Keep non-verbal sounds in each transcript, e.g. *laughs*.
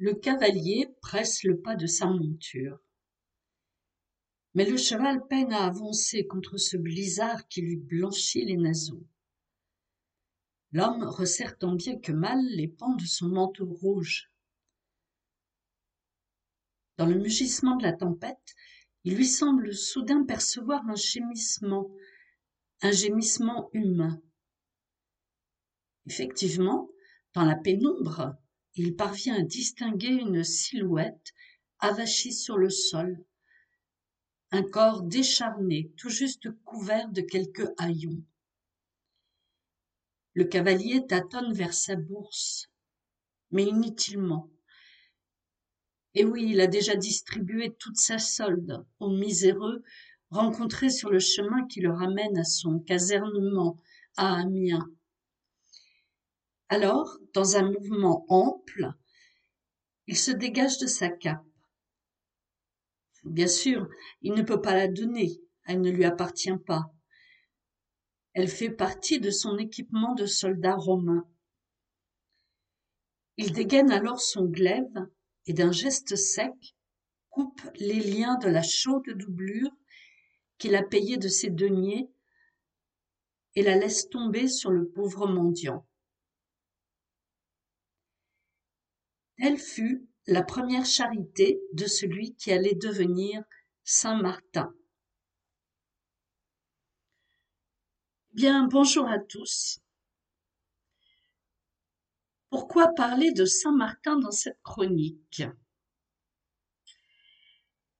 Le cavalier presse le pas de sa monture. Mais le cheval peine à avancer contre ce blizzard qui lui blanchit les naseaux. L'homme resserre tant bien que mal les pans de son manteau rouge. Dans le mugissement de la tempête, il lui semble soudain percevoir un gémissement, un gémissement humain. Effectivement, dans la pénombre, il parvient à distinguer une silhouette avachie sur le sol, un corps décharné, tout juste couvert de quelques haillons. Le cavalier tâtonne vers sa bourse, mais inutilement. Et oui, il a déjà distribué toute sa solde aux miséreux rencontrés sur le chemin qui le ramène à son casernement à Amiens. Alors, dans un mouvement ample, il se dégage de sa cape. Bien sûr, il ne peut pas la donner, elle ne lui appartient pas. Elle fait partie de son équipement de soldat romain. Il dégaine alors son glaive et d'un geste sec coupe les liens de la chaude doublure qu'il a payée de ses deniers et la laisse tomber sur le pauvre mendiant. Telle fut la première charité de celui qui allait devenir Saint Martin. Bien, bonjour à tous. Pourquoi parler de Saint Martin dans cette chronique?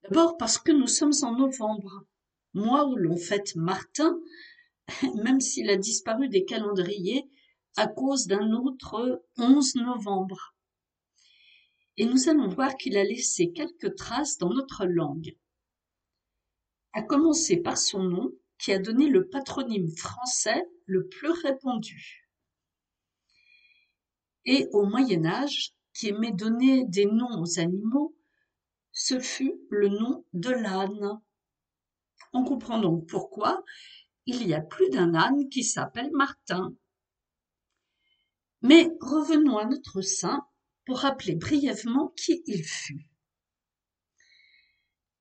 D'abord parce que nous sommes en novembre, mois où l'on fête Martin, *laughs* même s'il a disparu des calendriers à cause d'un autre 11 novembre. Et nous allons voir qu'il a laissé quelques traces dans notre langue. À commencer par son nom, qui a donné le patronyme français le plus répandu. Et au Moyen Âge, qui aimait donner des noms aux animaux, ce fut le nom de l'âne. On comprend donc pourquoi il y a plus d'un âne qui s'appelle Martin. Mais revenons à notre saint pour rappeler brièvement qui il fut.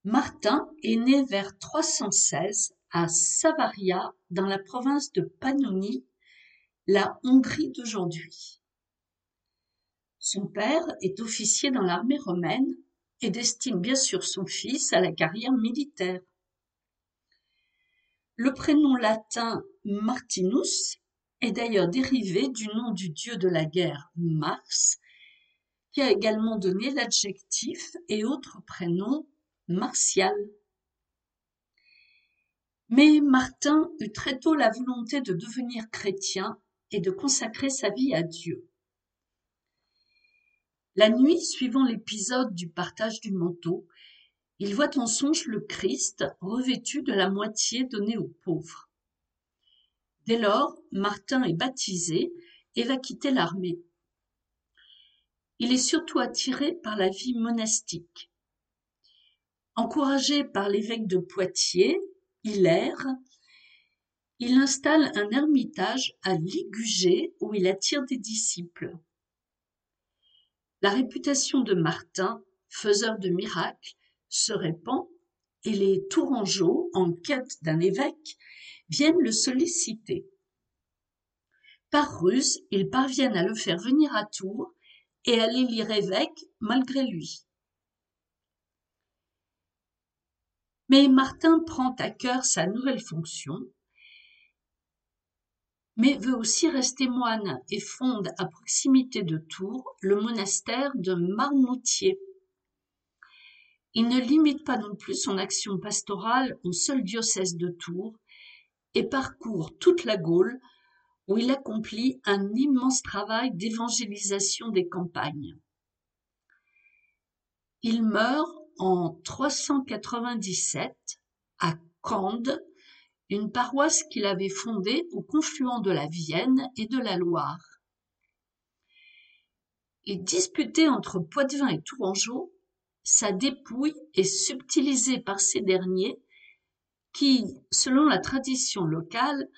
Martin est né vers 316 à Savaria dans la province de Pannonie, la Hongrie d'aujourd'hui. Son père est officier dans l'armée romaine et destine bien sûr son fils à la carrière militaire. Le prénom latin Martinus est d'ailleurs dérivé du nom du dieu de la guerre Mars, a également donné l'adjectif et autres prénoms martial. Mais Martin eut très tôt la volonté de devenir chrétien et de consacrer sa vie à Dieu. La nuit suivant l'épisode du partage du manteau, il voit en songe le Christ revêtu de la moitié donnée aux pauvres. Dès lors, Martin est baptisé et va quitter l'armée. Il est surtout attiré par la vie monastique. Encouragé par l'évêque de Poitiers, Hilaire, il installe un ermitage à Ligugé où il attire des disciples. La réputation de Martin, faiseur de miracles, se répand et les Tourangeaux, en quête d'un évêque, viennent le solliciter. Par ruse, ils parviennent à le faire venir à Tours et à l'élire évêque malgré lui. Mais Martin prend à cœur sa nouvelle fonction, mais veut aussi rester moine et fonde à proximité de Tours le monastère de Marmoutier. Il ne limite pas non plus son action pastorale au seul diocèse de Tours et parcourt toute la Gaule où il accomplit un immense travail d'évangélisation des campagnes. Il meurt en 397 à Cande, une paroisse qu'il avait fondée au confluent de la Vienne et de la Loire. Et disputé entre Poitevin et Tourangeau, sa dépouille est subtilisée par ces derniers qui, selon la tradition locale,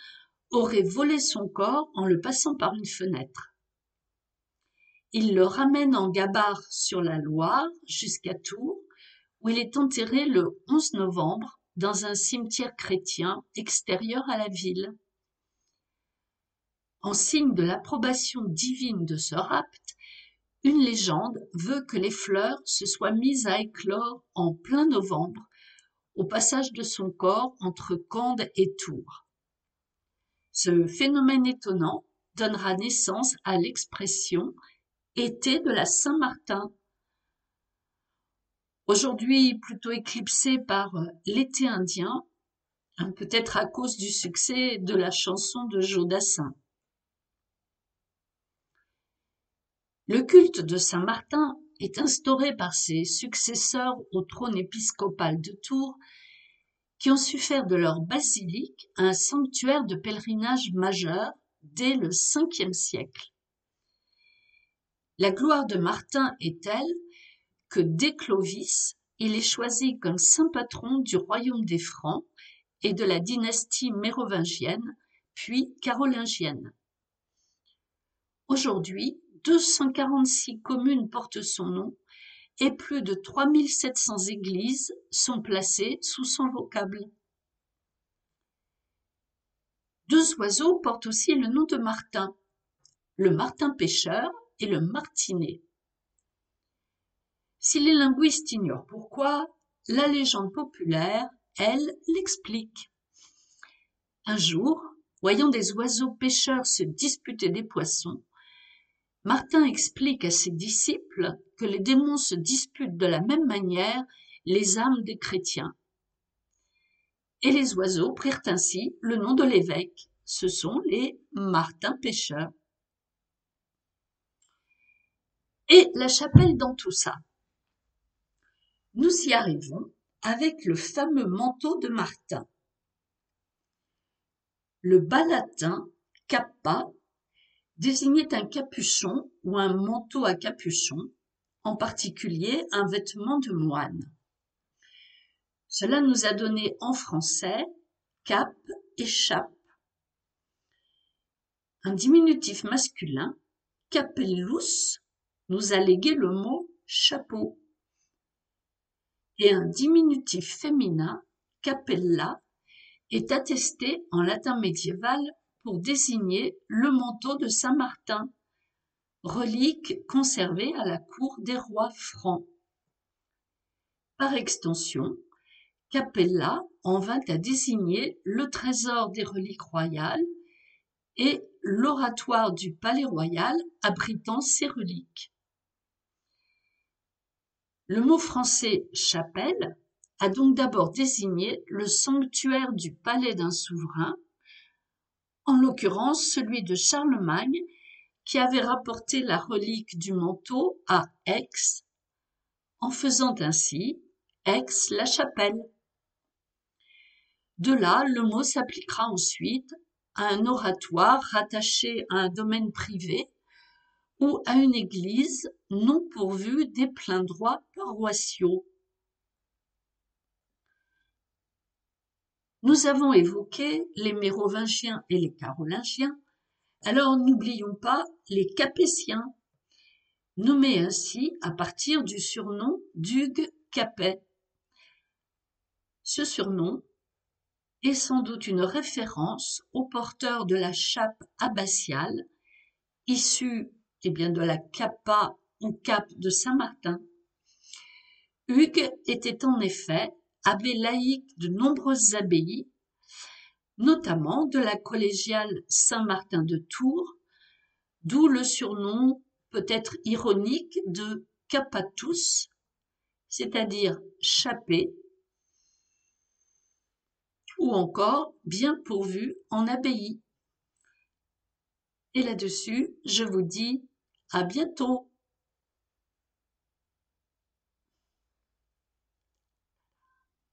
auraient volé son corps en le passant par une fenêtre. il le ramène en gabarre sur la Loire jusqu'à Tours, où il est enterré le 11 novembre dans un cimetière chrétien extérieur à la ville. En signe de l'approbation divine de ce rapt, une légende veut que les fleurs se soient mises à éclore en plein novembre, au passage de son corps entre Cande et Tours. Ce phénomène étonnant donnera naissance à l'expression été de la Saint-Martin. Aujourd'hui plutôt éclipsé par l'été indien, hein, peut-être à cause du succès de la chanson de Jodassin. Le culte de Saint Martin est instauré par ses successeurs au trône épiscopal de Tours, qui ont su faire de leur basilique un sanctuaire de pèlerinage majeur dès le Ve siècle. La gloire de Martin est telle que dès Clovis, il est choisi comme saint patron du royaume des Francs et de la dynastie mérovingienne, puis carolingienne. Aujourd'hui, 246 communes portent son nom et plus de 3700 églises sont placées sous son vocable. Deux oiseaux portent aussi le nom de Martin, le martin pêcheur et le martinet. Si les linguistes ignorent pourquoi, la légende populaire, elle, l'explique. Un jour, voyant des oiseaux pêcheurs se disputer des poissons, Martin explique à ses disciples que les démons se disputent de la même manière les âmes des chrétiens. Et les oiseaux prirent ainsi le nom de l'évêque. Ce sont les Martins pêcheurs. Et la chapelle dans tout ça. Nous y arrivons avec le fameux manteau de Martin. Le bas latin cappa désignait un capuchon ou un manteau à capuchon, en particulier un vêtement de moine. Cela nous a donné en français cap et chape. Un diminutif masculin, capellus, nous a légué le mot chapeau. Et un diminutif féminin, capella, est attesté en latin médiéval pour désigner le manteau de Saint-Martin, relique conservée à la cour des rois francs. Par extension, Capella en vint à désigner le trésor des reliques royales et l'oratoire du palais royal abritant ces reliques. Le mot français chapelle a donc d'abord désigné le sanctuaire du palais d'un souverain en l'occurrence celui de Charlemagne, qui avait rapporté la relique du manteau à Aix, en faisant ainsi Aix-la-Chapelle. De là, le mot s'appliquera ensuite à un oratoire rattaché à un domaine privé ou à une église non pourvue des pleins droits paroissiaux. Nous avons évoqué les Mérovingiens et les Carolingiens, alors n'oublions pas les Capétiens, nommés ainsi à partir du surnom d'Hugues Capet. Ce surnom est sans doute une référence au porteur de la chape abbatiale, issue eh bien, de la capa ou cape de Saint-Martin. Hugues était en effet abbé laïque de nombreuses abbayes, notamment de la collégiale Saint-Martin de Tours, d'où le surnom peut-être ironique de Capatus, c'est-à-dire chapé, ou encore bien pourvu en abbaye. Et là-dessus, je vous dis à bientôt.